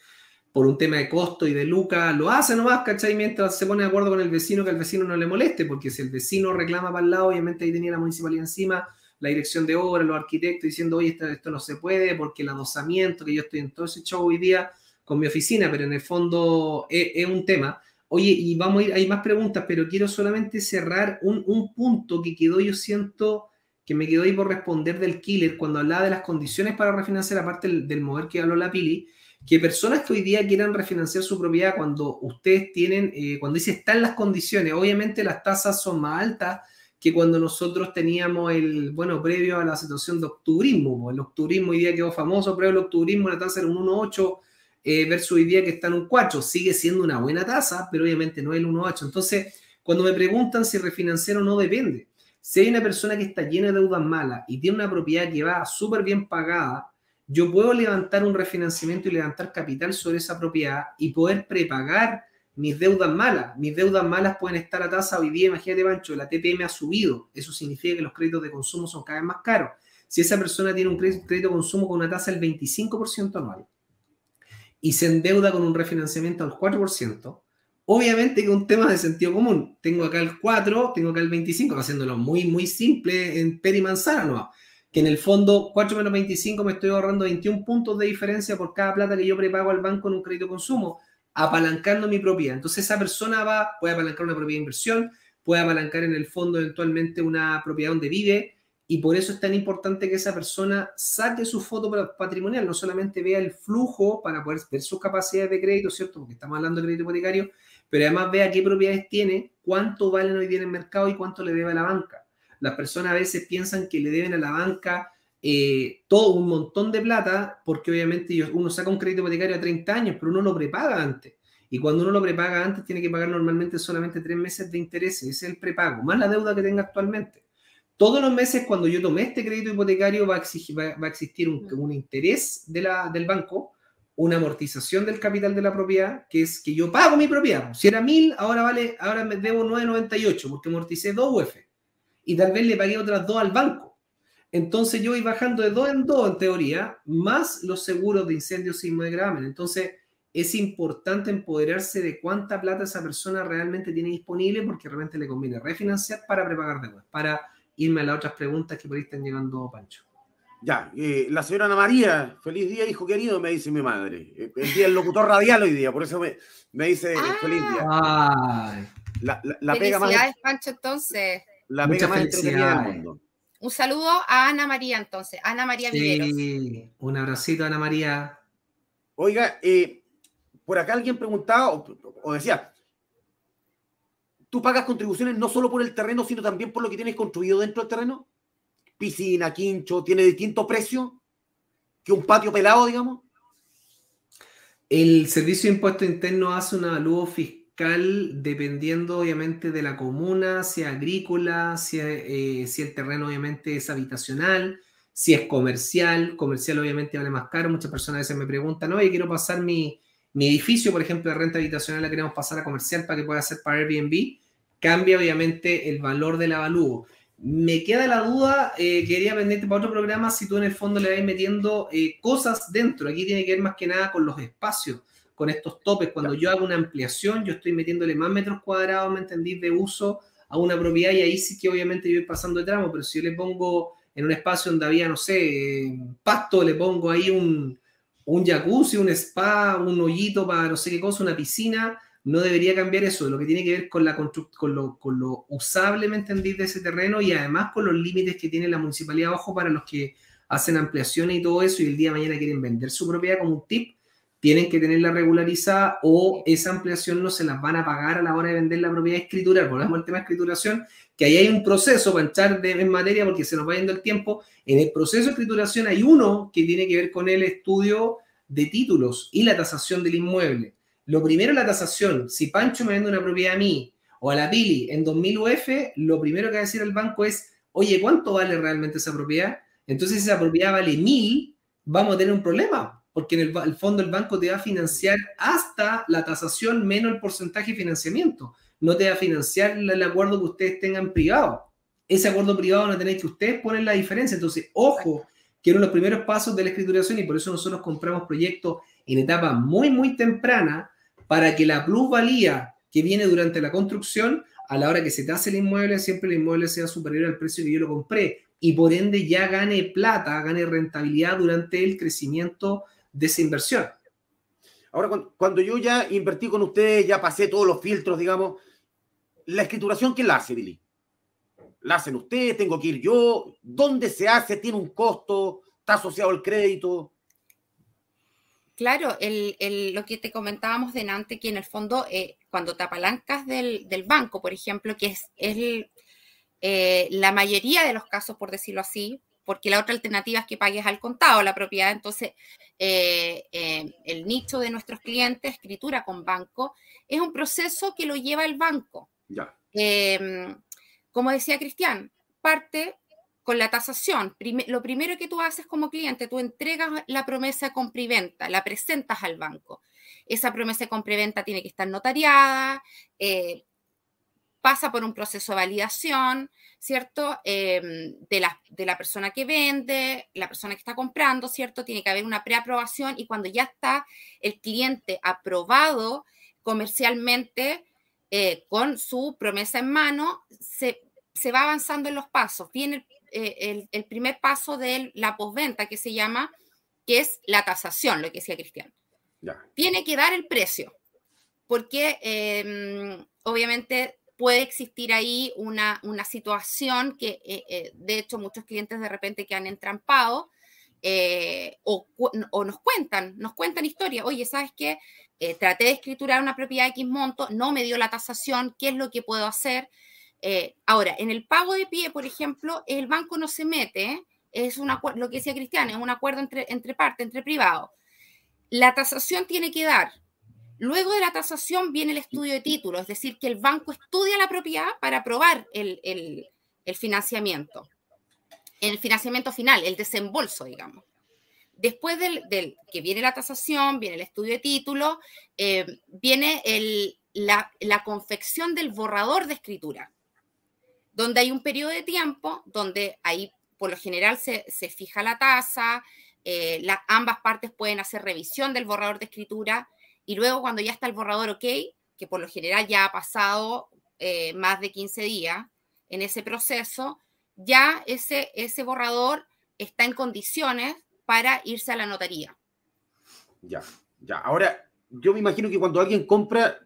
B: por un tema de costo y de lucas, lo hace nomás, ¿cachai? Mientras se pone de acuerdo con el vecino que al vecino no le moleste, porque si el vecino reclama para el lado, obviamente ahí tenía la municipalidad encima, la dirección de obra, los arquitectos diciendo, oye, esto, no se puede, porque el adosamiento, que yo estoy en todo ese show hoy día con mi oficina, pero en el fondo es, un tema. Oye, y vamos a ir, hay más preguntas, pero quiero solamente cerrar un, un punto que quedó, yo siento que me quedó ahí por responder del killer cuando hablaba de las condiciones para refinanciar, aparte del, del mover que habló la Pili, que personas que hoy día quieran refinanciar su propiedad cuando ustedes tienen, eh, cuando dice están las condiciones, obviamente las tasas son más altas que cuando nosotros teníamos el, bueno, previo a la situación de octubrismo. El octubrismo hoy día quedó famoso, previo al octubrismo la tasa era un 1,8 eh, versus hoy día que está en un 4. Sigue siendo una buena tasa, pero obviamente no es el 1,8. Entonces, cuando me preguntan si refinanciar o no, depende. Si hay una persona que está llena de deudas malas y tiene una propiedad que va súper bien pagada, yo puedo levantar un refinanciamiento y levantar capital sobre esa propiedad y poder prepagar mis deudas malas. Mis deudas malas pueden estar a tasa hoy día, imagínate, Pancho, la TPM ha subido. Eso significa que los créditos de consumo son cada vez más caros. Si esa persona tiene un crédito, de consumo con una tasa del 25% anual y se endeuda con un refinanciamiento al 4%, obviamente que es un tema de sentido común. Tengo acá el 4, tengo acá el 25, haciéndolo muy, muy simple en peri manzana, ¿no? que en el fondo 4 menos 25 me estoy ahorrando 21 puntos de diferencia por cada plata que yo prepago al banco en un crédito consumo, apalancando mi propiedad. Entonces esa persona va, puede apalancar una propiedad de inversión, puede apalancar en el fondo eventualmente una propiedad donde vive, y por eso es tan importante que esa persona saque su foto patrimonial, no solamente vea el flujo para poder ver sus capacidades de crédito, ¿cierto? Porque estamos hablando de crédito hipotecario, pero además vea qué propiedades tiene, cuánto valen hoy día en el mercado y cuánto le debe a la banca las personas a veces piensan que le deben a la banca eh, todo un montón de plata, porque obviamente uno saca un crédito hipotecario a 30 años, pero uno lo prepaga antes. Y cuando uno lo prepaga antes, tiene que pagar normalmente solamente tres meses de interés, ese es el prepago, más la deuda que tenga actualmente. Todos los meses, cuando yo tomé este crédito hipotecario, va a, exigir, va, a existir un, un interés de la, del banco, una amortización del capital de la propiedad, que es que yo pago mi propiedad. Si era mil, ahora vale, ahora me debo 9.98 porque amorticé dos UF y tal vez le pagué otras dos al banco. Entonces yo voy bajando de dos en dos en teoría, más los seguros de incendio, sismo de gravamen. Entonces es importante empoderarse de cuánta plata esa persona realmente tiene disponible porque realmente le conviene refinanciar para prepagar deudas. Para irme a las otras preguntas que por ahí están llegando, Pancho.
A: Ya, eh, la señora Ana María, feliz día, hijo querido, me dice mi madre. Eh, el día del locutor radial hoy día, por eso me, me dice ah. feliz día.
C: Ay. La, la, pega más. Pancho, entonces
A: la más entretenida del mundo.
C: Un saludo a Ana María, entonces, Ana María
B: sí, Un abracito, Ana María.
A: Oiga, eh, por acá alguien preguntaba o, decía, ¿tú pagas contribuciones no solo por el terreno, sino también por lo que tienes construido dentro del terreno? Piscina, quincho, ¿tiene distinto precio que un patio pelado, digamos?
B: El Servicio de Impuesto Interno hace un avalúo fiscal dependiendo obviamente de la comuna, si es agrícola, si, eh, si el terreno obviamente es habitacional, si es comercial, comercial obviamente vale más caro, muchas personas a veces me preguntan, oye, quiero pasar mi, mi edificio, por ejemplo, de renta habitacional, la queremos pasar a comercial para que pueda ser para Airbnb. Cambia obviamente el valor del avalúo. Me queda la duda, eh, quería pendiente para otro programa si tú en el fondo le vas metiendo eh, cosas dentro. Aquí tiene que ver más que nada con los espacios, con estos topes. Cuando yo hago una ampliación, yo estoy metiéndole más metros cuadrados, ¿me entendí? De uso a una propiedad y ahí sí que obviamente yo voy pasando de tramo, pero si yo le pongo en un espacio donde había, no sé, pasto, le pongo ahí un, un jacuzzi, un spa, un hoyito para no sé qué cosa, una piscina, no debería cambiar eso, lo que tiene que ver con, la con, lo, con lo usable, ¿me entendí de ese terreno y además con los límites que tiene la municipalidad, ojo, para los que hacen ampliaciones y todo eso y el día de mañana quieren vender su propiedad como un tip, tienen que tenerla regularizada o esa ampliación no se las van a pagar a la hora de vender la propiedad escritural. Volvemos al tema de escrituración, que ahí hay un proceso para entrar en materia porque se nos va yendo el tiempo. En el proceso de escrituración hay uno que tiene que ver con el estudio de títulos y la tasación del inmueble. Lo primero, la tasación. Si Pancho me vende una propiedad a mí o a la Pili en 2000 UF, lo primero que va a decir el banco es, oye, ¿cuánto vale realmente esa propiedad? Entonces, si esa propiedad vale 1000, vamos a tener un problema, porque en el, fondo el banco te va a financiar hasta la tasación menos el porcentaje de financiamiento. No te va a financiar el acuerdo que ustedes tengan privado. Ese acuerdo privado no tenéis que ustedes poner la diferencia. Entonces, ojo, que eran los primeros pasos de la escrituración y por eso nosotros compramos proyectos en etapa muy, muy temprana para que la plusvalía que viene durante la construcción, a la hora que se tase el inmueble, siempre el inmueble sea superior al precio que yo lo compré y por ende ya gane plata, gane rentabilidad durante el crecimiento de esa inversión.
A: Ahora, cuando yo ya invertí con ustedes, ya pasé todos los filtros, digamos, la escrituración, ¿quién la hace, Billy? ¿La hacen ustedes? ¿Tengo que ir yo? ¿Dónde se hace? ¿Tiene un costo? ¿Está asociado al crédito?
C: Claro, lo que te comentábamos delante, que en el fondo, eh, cuando te apalancas del, banco, por ejemplo, que es, eh, la mayoría de los casos, por decirlo así, porque la otra alternativa es que pagues al contado la propiedad. Entonces, eh, el nicho de nuestros clientes, escritura con banco, es un proceso que lo lleva el banco.
A: Ya.
C: Em, como decía Cristian, parte con la tasación. lo primero que tú haces como cliente, tú entregas la promesa de compra y venta, la presentas al banco. Esa promesa de compra y venta tiene que estar notariada, eh, pasa por un proceso de validación, ¿cierto? Em, de, la, de la persona que vende, la persona que está comprando, ¿cierto? Tiene que haber una preaprobación y cuando ya está el cliente aprobado comercialmente, eh, con su promesa en mano, se, va avanzando en los pasos. Viene el, eh, primer paso de la posventa que se llama, que es la tasación, lo que decía Cristian. Tiene que dar el precio, porque em, obviamente puede existir ahí una, una situación que, eh, de hecho, muchos clientes de repente que han entrampado o, o, nos cuentan, nos cuentan historias. Oye, ¿sabes qué? Eh, traté de escriturar una propiedad X monto, no me dio la tasación, ¿qué es lo que puedo hacer? Eh, ahora, en el pago de pie, por ejemplo, el banco no se mete, es una, lo que decía Cristian, es un acuerdo entre, entre partes, entre privados. La tasación tiene que dar. Luego de la tasación viene el estudio de título, es decir, que el banco estudia la propiedad para aprobar el financiamiento, el financiamiento final, el desembolso, digamos. Después del, que viene la tasación, viene el estudio de título, eh, viene la, confección del borrador de escritura, donde hay un periodo de tiempo donde ahí por lo general se, fija la tasa, eh, ambas partes pueden hacer revisión del borrador de escritura y luego cuando ya está el borrador ok, que por lo general ya ha pasado eh, más de 15 días en ese proceso, ya ese, ese borrador está en condiciones para irse a la notaría.
A: Ya, ya. Ahora, yo me imagino que cuando alguien compra,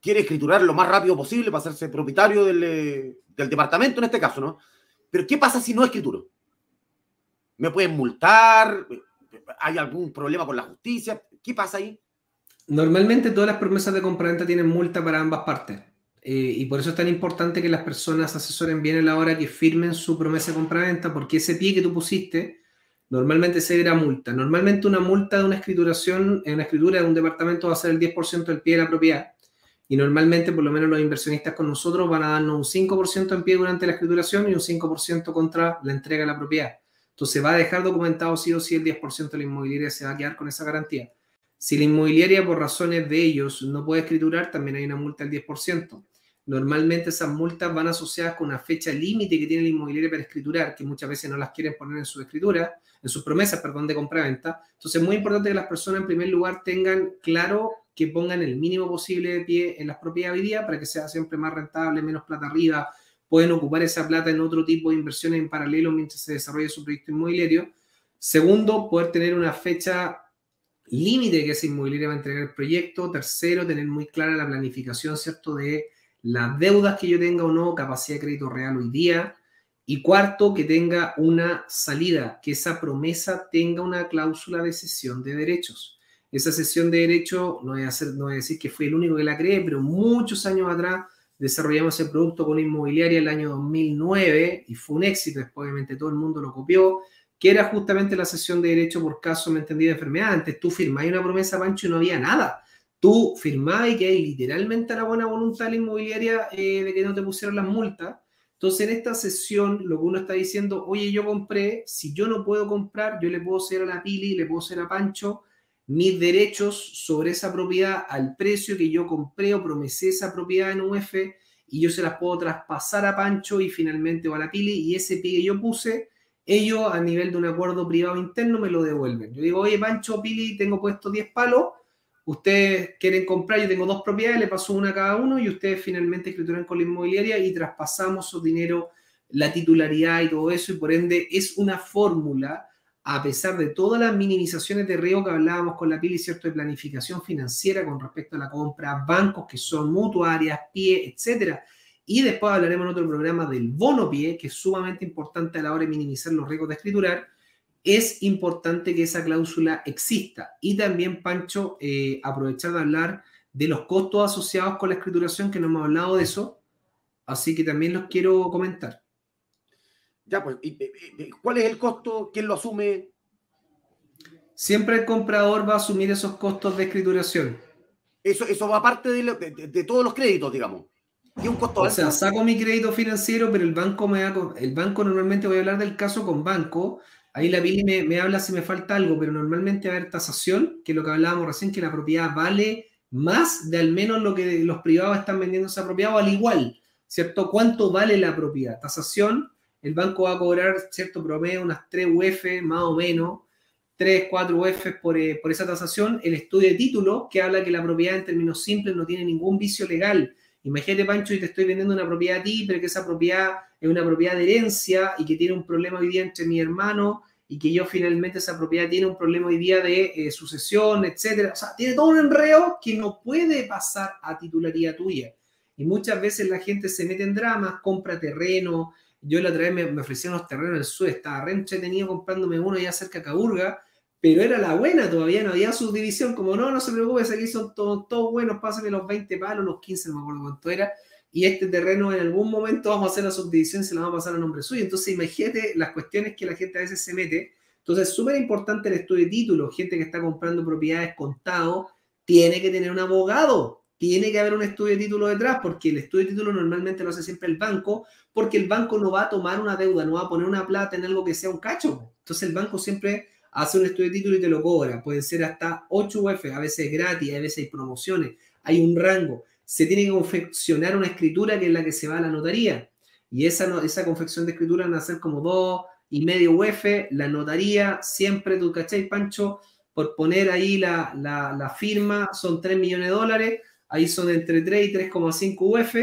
A: quiere escriturar lo más rápido posible para hacerse propietario del, eh, departamento en este caso, ¿no? Pero ¿qué pasa si no escrituro? ¿Me pueden multar? ¿Hay algún problema con la justicia? ¿Qué pasa ahí?
B: Normalmente todas las promesas de compraventa tienen multa para ambas partes. Eh, y por eso es tan importante que las personas asesoren bien a la hora que firmen su promesa de compraventa, porque ese pie que tú pusiste Normalmente se dirá multa. Normalmente una multa de una escrituración, en una escritura de un departamento va a ser el 10% del pie de la propiedad. Y normalmente, por lo menos los inversionistas con nosotros van a darnos un 5% en pie durante la escrituración y un 5% contra la entrega de la propiedad. Entonces va a dejar documentado sí o sí el 10% de la inmobiliaria se va a quedar con esa garantía. Si la inmobiliaria por razones de ellos no puede escriturar, también hay una multa del 10%. Normalmente esas multas van asociadas con una fecha límite que tiene el inmobiliario para escriturar, que muchas veces no las quieren poner en su escritura, en sus promesas, perdón, de compra-venta. Entonces es muy importante que las personas en primer lugar tengan claro que pongan el mínimo posible de pie en las propiedades hoy día para que sea siempre más rentable, menos plata arriba, pueden ocupar esa plata en otro tipo de inversiones en paralelo mientras se desarrolla su proyecto inmobiliario. Segundo, poder tener una fecha límite que ese inmobiliario va a entregar el proyecto. Tercero, tener muy clara la planificación, ¿cierto?, de las deudas que yo tenga o no, capacidad de crédito real hoy día. Y cuarto, que tenga una salida, que esa promesa tenga una cláusula de cesión de derechos. Esa cesión de derechos, no voy, a hacer, no voy a decir que fui el único que la creé, pero muchos años atrás desarrollamos ese producto con inmobiliaria el año 2009 y fue un éxito, después obviamente todo el mundo lo copió, que era justamente la cesión de derechos por caso, me entendí, de enfermedad. Antes tú firmabas una promesa, Pancho, y no había nada tú firmabas y que literalmente la buena voluntad de la inmobiliaria eh, de que no te pusieron las multas. Entonces, en esta sesión, lo que uno está diciendo, oye, yo compré, si yo no puedo comprar, yo le puedo hacer a la Pili, le puedo hacer a Pancho mis derechos sobre esa propiedad al precio que yo compré o promesé esa propiedad en UF y yo se las puedo traspasar a Pancho y finalmente o a la Pili y ese pie que yo puse, ellos a nivel de un acuerdo privado interno me lo devuelven. Yo digo, oye, Pancho, Pili, tengo puesto 10 palos, ustedes quieren comprar, yo tengo dos propiedades, le paso una a cada uno y ustedes finalmente escrituran con la inmobiliaria y traspasamos su dinero, la titularidad y todo eso, y por ende es una fórmula, a pesar de todas las minimizaciones de riesgo que hablábamos con la PILI, ¿cierto?, de planificación financiera con respecto a la compra, bancos que son mutuarias, pie, etcétera. Y después hablaremos en otro programa del bono pie, que es sumamente importante a la hora de minimizar los riesgos de escriturar es importante que esa cláusula exista. Y también, Pancho, eh, aprovechar de hablar de los costos asociados con la escrituración, que no hemos hablado de eso, así que también los quiero comentar.
A: Ya, pues, ¿cuál es el costo? ¿Quién lo asume?
B: Siempre el comprador va a asumir esos costos de escrituración.
A: Eso, eso va aparte de, de, todos los créditos, digamos.
B: ¿Y un costo o sea, saco mi crédito financiero, pero el banco me da, el banco normalmente voy a hablar del caso con banco, Ahí la Billy me, habla si me falta algo, pero normalmente va a haber tasación, que es lo que hablábamos recién, que la propiedad vale más de al menos lo que los privados están vendiendo esa propiedad o al igual, ¿cierto? ¿Cuánto vale la propiedad? Tasación, el banco va a cobrar, ¿cierto? Promedio unas 3 UF más o menos, 3, 4 UF por, esa tasación. El estudio de título, que habla que la propiedad en términos simples no tiene ningún vicio legal. Imagínate, Pancho, y te estoy vendiendo una propiedad a ti, pero que esa propiedad es una propiedad de herencia y que tiene un problema hoy día entre mi hermano y que yo finalmente esa propiedad tiene un problema hoy día de eh, sucesión, etcétera. O sea, tiene todo un enreo que no puede pasar a titularidad tuya. Y muchas veces la gente se mete en dramas, compra terreno. Yo la otra vez me, me ofrecieron los terrenos en el sur, estaba re entretenido comprándome uno ya cerca de Caburga, pero era la buena, todavía no había subdivisión. Como no, no se preocupe, aquí son todos, todos buenos, pásame los 20 palos, los 15, no me acuerdo cuánto era y este terreno en algún momento vamos a hacer la subdivisión y se la vamos a pasar a nombre suyo. Entonces, imagínate las cuestiones que la gente a veces se mete. Entonces, es súper importante el estudio de título. Gente que está comprando propiedades contado tiene que tener un abogado. Tiene que haber un estudio de título detrás, porque el estudio de título normalmente lo hace siempre el banco, porque el banco no va a tomar una deuda, no va a poner una plata en algo que sea un cacho. Entonces, el banco siempre hace un estudio de título y te lo cobra. Pueden ser hasta 8 UF, a veces gratis, a veces hay promociones, hay un rango se tiene que confeccionar una escritura que es la que se va a la notaría. Y esa, esa confección de escritura van a ser como dos y medio UF, la notaría, siempre, tú cachai, Pancho, por poner ahí la, la, firma, son 3 millones de dólares, ahí son entre 3 y 3,5 UF.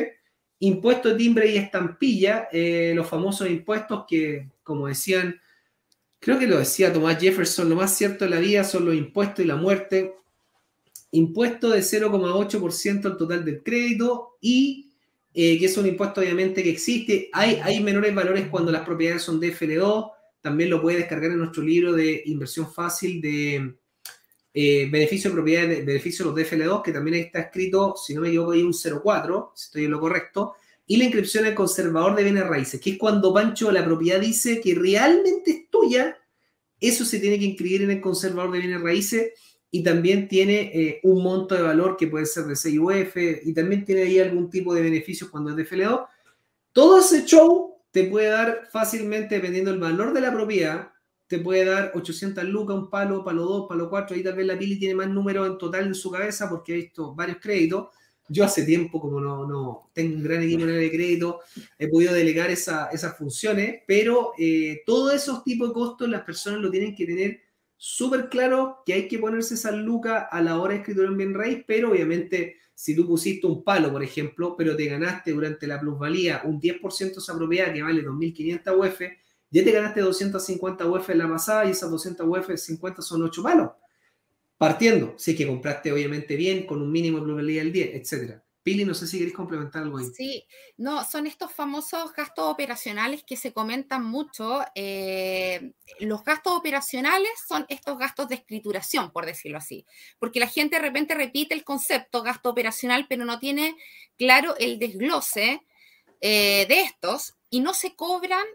B: Impuesto de timbre y estampilla, eh, los famosos impuestos que, como decían, creo que lo decía Tomás Jefferson, lo más cierto de la vida son los impuestos y la muerte impuesto de 0,8% al total del crédito y eh, que es un impuesto obviamente que existe. Hay, hay menores valores cuando las propiedades son DFL2, también lo puede descargar en nuestro libro de inversión fácil de eh, beneficio de propiedades, beneficio de los DFL2, que también está escrito, si no me equivoco, hay un 04, si estoy en lo correcto, y la inscripción al conservador de bienes raíces, que es cuando Pancho la propiedad dice que realmente es tuya, eso se tiene que inscribir en el conservador de bienes raíces y también tiene eh, un monto de valor que puede ser de 6 UF y también tiene ahí algún tipo de beneficios cuando es de FLO. Todo ese show te puede dar fácilmente, dependiendo del valor de la propiedad, te puede dar 800 lucas, un palo, palo 2, palo 4, ahí tal vez la Pili tiene más números en total en su cabeza porque ha visto varios créditos, Yo hace tiempo, como no, no tengo un gran equipo de crédito, he podido delegar esas funciones, pero eh, todos esos tipos de costos las personas lo tienen que tener súper claro que hay que ponerse esa luca a la hora de escritura en bien raíz, pero obviamente si tú pusiste un palo, por ejemplo, pero te ganaste durante la plusvalía un 10% de esa propiedad que vale 2.500 UF, ya te ganaste 250 UF en la pasada y esas 200 UF 50 son 8 palos. Partiendo, si que compraste obviamente bien, con un mínimo de plusvalía del 10, etcétera. Pili, no sé si queréis complementar algo ahí.
C: Sí, no, son estos famosos gastos operacionales que se comentan mucho. Eh, los gastos operacionales son estos gastos de escrituración, por decirlo así, porque la gente de repente repite el concepto gasto operacional, pero no tiene claro el desglose eh, de estos y no se cobran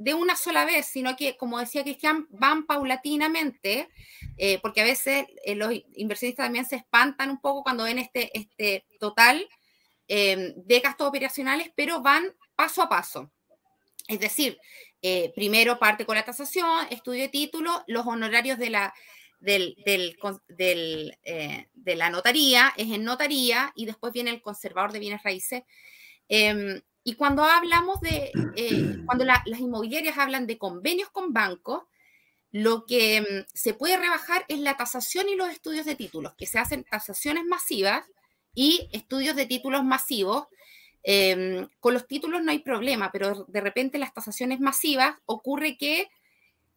C: de una sola vez, sino que, como decía Cristian, van paulatinamente, eh, porque a veces eh, los inversionistas también se espantan un poco cuando ven este, este total eh, de gastos operacionales, pero van paso a paso. Es decir, primero parte con la tasación, estudio de título, los honorarios de la, de la notaría, es en notaría, y después viene el conservador de bienes raíces. Em, y cuando hablamos de, eh, cuando las inmobiliarias hablan de convenios con bancos, lo que mm, se puede rebajar es la tasación y los estudios de títulos, que se hacen tasaciones masivas y estudios de títulos masivos. Em, con los títulos no hay problema, pero de repente las tasaciones masivas ocurre que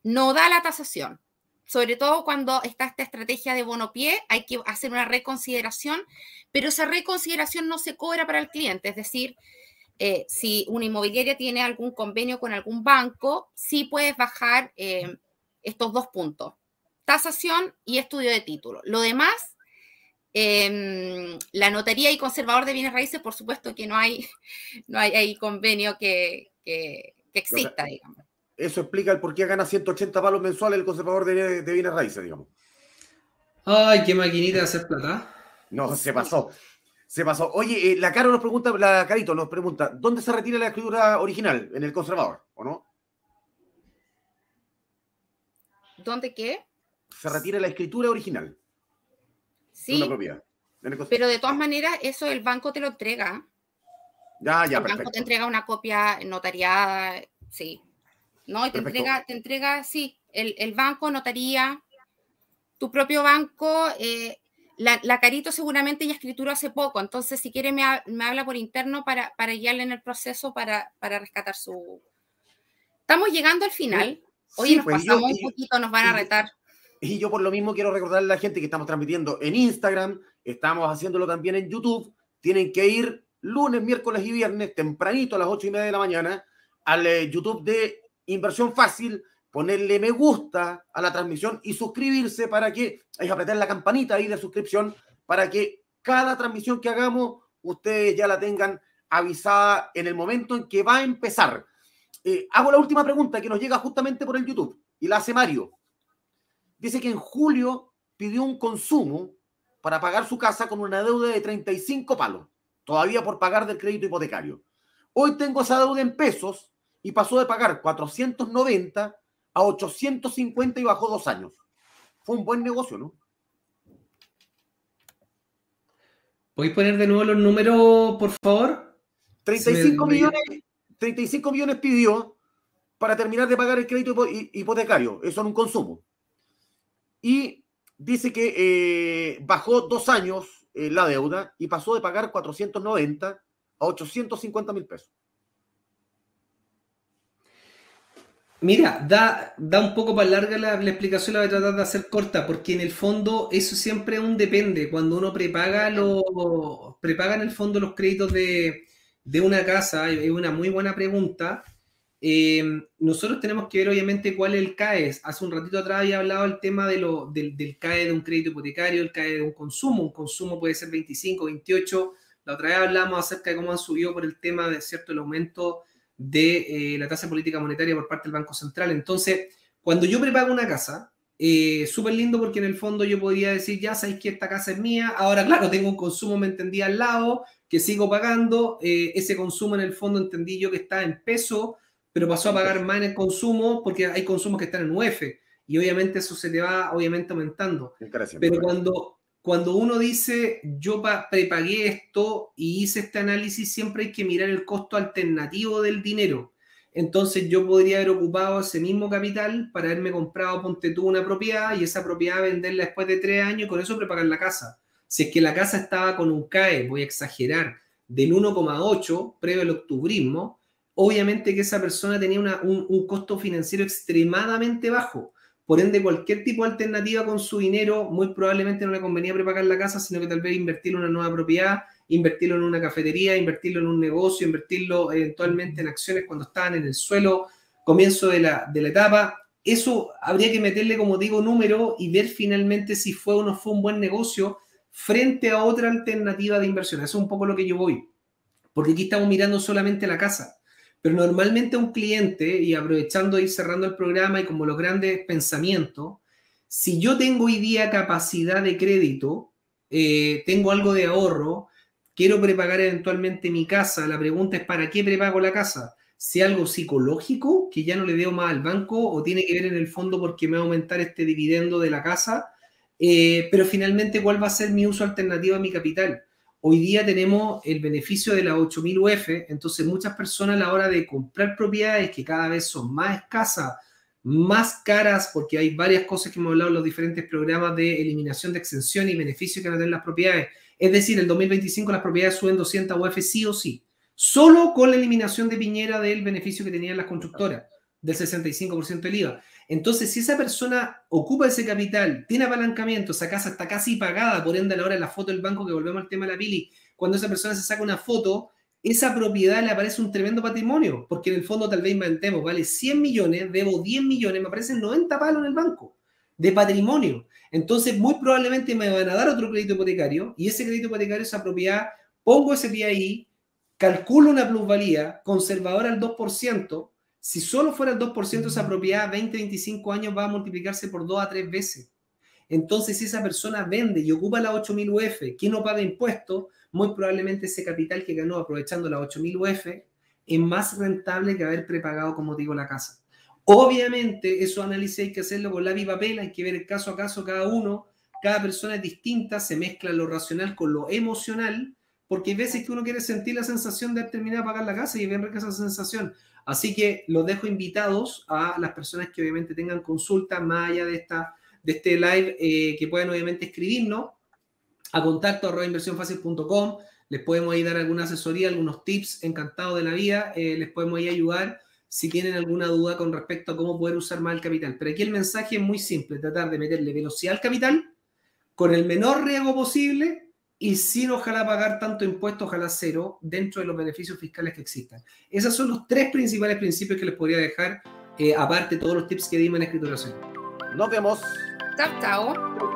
C: no da la tasación. Sobre todo cuando está esta estrategia de bono pie, hay que hacer una reconsideración, pero esa reconsideración no se cobra para el cliente, es decir, eh, si una inmobiliaria tiene algún convenio con algún banco, sí puedes bajar eh, estos dos puntos, tasación y estudio de título. Lo demás, em, la notaría y conservador de bienes raíces, por supuesto que no hay, no hay, convenio que, exista, digamos.
A: Eso explica el por qué gana 180 palos mensuales el conservador de, bienes raíces, digamos.
B: Ay, qué maquinita de hacer plata.
A: No, se pasó. Se pasó. Oye, eh, la Caro nos pregunta, la Carito nos pregunta, ¿dónde se retira la escritura original? ¿En el conservador o no?
C: ¿Dónde qué?
A: Se retira la escritura original.
C: Sí. pero de todas maneras, eso el banco te lo entrega.
A: Ya, ya,
C: El banco te entrega una copia notariada, sí. No, y te entrega, te entrega, sí, el, el, banco, notaría, tu propio banco, eh, la, Carito seguramente ya escrituró hace poco, entonces si quiere me, habla por interno para, para, guiarle en el proceso para, rescatar su... Estamos llegando al final. Hoy nos pues, pasamos un poquito, nos van a retar.
A: Y yo por lo mismo quiero recordarle a la gente que estamos transmitiendo en Instagram, estamos haciéndolo también en YouTube. Tienen que ir lunes, miércoles y viernes, tempranito a las ocho y media de la mañana, al eh, YouTube de Inversión Fácil ponerle me gusta a la transmisión y suscribirse para que, hay que apretar la campanita ahí de suscripción para que cada transmisión que hagamos ustedes ya la tengan avisada en el momento en que va a empezar. Eh, hago la última pregunta que nos llega justamente por el YouTube y la hace Mario. Dice que en julio pidió un consumo para pagar su casa con una deuda de 35 palos, todavía por pagar del crédito hipotecario. Hoy tengo esa deuda en pesos y pasó de pagar 490 a 850 y bajó dos años. Fue un buen negocio, ¿no?
B: ¿Podéis poner de nuevo los números, por favor?
A: 35 millones, 35 millones pidió para terminar de pagar el crédito hipotecario. Eso en un consumo. Y dice que eh, bajó dos años eh, la deuda y pasó de pagar 490 a 850 mil pesos.
B: Mira, da, da un poco para larga la, explicación, la voy a tratar de hacer corta, porque en el fondo eso siempre un depende. Cuando uno prepaga, los, prepaga en el fondo los créditos de, una casa, es una muy buena pregunta. Eh, nosotros tenemos que ver obviamente cuál es el CAE. Hace un ratito atrás había hablado el tema de lo, del, del CAE de un crédito hipotecario, el CAE de un consumo. Un consumo puede ser 25, 28. La otra vez hablamos acerca de cómo han subido por el tema de cierto el aumento de eh, la tasa política monetaria por parte del Banco Central. Entonces, cuando yo prepago una casa, eh, súper lindo porque en el fondo yo podía decir, ya sabéis que esta casa es mía, ahora claro, tengo un consumo, me entendí al lado, que sigo pagando, eh, ese consumo en el fondo entendí yo que está en peso, pero pasó a pagar más en el consumo porque hay consumos que están en UF y obviamente eso se te va obviamente aumentando. Pero cuando, cuando uno dice yo prepagué esto y hice este análisis, siempre hay que mirar el costo alternativo del dinero. Entonces yo podría haber ocupado ese mismo capital para haberme comprado, ponte tú, una propiedad y esa propiedad venderla después de tres años y con eso prepagar la casa. Si es que la casa estaba con un CAE, voy a exagerar, del 1,8 previo al octubrismo, obviamente que esa persona tenía un, un costo financiero extremadamente bajo. Por ende, cualquier tipo de alternativa con su dinero, muy probablemente no le convenía prepagar la casa, sino que tal vez invertirlo en una nueva propiedad, invertirlo en una cafetería, invertirlo en un negocio, invertirlo eventualmente en acciones cuando estaban en el suelo, comienzo de la, de la etapa. Eso habría que meterle, como digo, número y ver finalmente si fue o no fue un buen negocio frente a otra alternativa de inversión. Eso es un poco lo que yo voy. Porque aquí estamos mirando solamente la casa. Pero normalmente un cliente, y aprovechando y cerrando el programa y como los grandes pensamientos, si yo tengo hoy día capacidad de crédito, eh, tengo algo de ahorro, quiero prepagar eventualmente mi casa, la pregunta es ¿para qué prepago la casa? Si algo psicológico, que ya no le debo más al banco, o tiene que ver en el fondo porque me va a aumentar este dividendo de la casa, eh, pero finalmente cuál va a ser mi uso alternativo a mi capital. Hoy día tenemos el beneficio de la 8000 UF, entonces muchas personas a la hora de comprar propiedades que cada vez son más escasas, más caras, porque hay varias cosas que hemos hablado en los diferentes programas de eliminación de exención y beneficio que van a tener las propiedades. Es decir, en 2025 las propiedades suben 200 UF sí o sí, solo con la eliminación de Piñera del beneficio que tenían las constructoras, del 65% del IVA. Entonces, si esa persona ocupa ese capital, tiene apalancamiento, esa casa está casi pagada, por ende a la hora de la foto del banco, que volvemos al tema de la Pili, cuando esa persona se saca una foto, esa propiedad le aparece un tremendo patrimonio, porque en el fondo tal vez inventemos, vale 100 millones, debo 10 millones, me aparecen 90 palos en el banco de patrimonio. Entonces, muy probablemente me van a dar otro crédito hipotecario y ese crédito hipotecario, esa propiedad, pongo ese pie ahí, calculo una plusvalía conservadora al 2%, si solo fuera el 2% esa propiedad, 20, 25 años va a multiplicarse por 2 a 3 veces. Entonces, si esa persona vende y ocupa la 8000 UF, que no paga impuestos, muy probablemente ese capital que ganó aprovechando la 8000 UF es más rentable que haber prepagado, como digo, la casa. Obviamente, eso análisis hay que hacerlo con la viva papel, hay que ver el caso a caso cada uno. Cada persona es distinta, se mezcla lo racional con lo emocional, porque hay veces que uno quiere sentir la sensación de terminar de pagar la casa y bien rica esa sensación. Así que los dejo invitados a las personas que obviamente tengan consultas más allá de, esta, de este live, eh, que puedan obviamente escribirnos a contacto arroba inversionfacil.com. Les podemos ahí dar alguna asesoría, algunos tips, encantado de la vida. Eh, les podemos ahí ayudar si tienen alguna duda con respecto a cómo poder usar más el capital. Pero aquí el mensaje es muy simple, tratar de meterle velocidad al capital con el menor riesgo posible y sin ojalá pagar tanto impuesto, ojalá cero, dentro de los beneficios fiscales que existan. Esos son los tres principales principios que les podría dejar, eh, aparte de todos los tips que dimos en escrituración.
A: Nos vemos.
C: Chao, chao.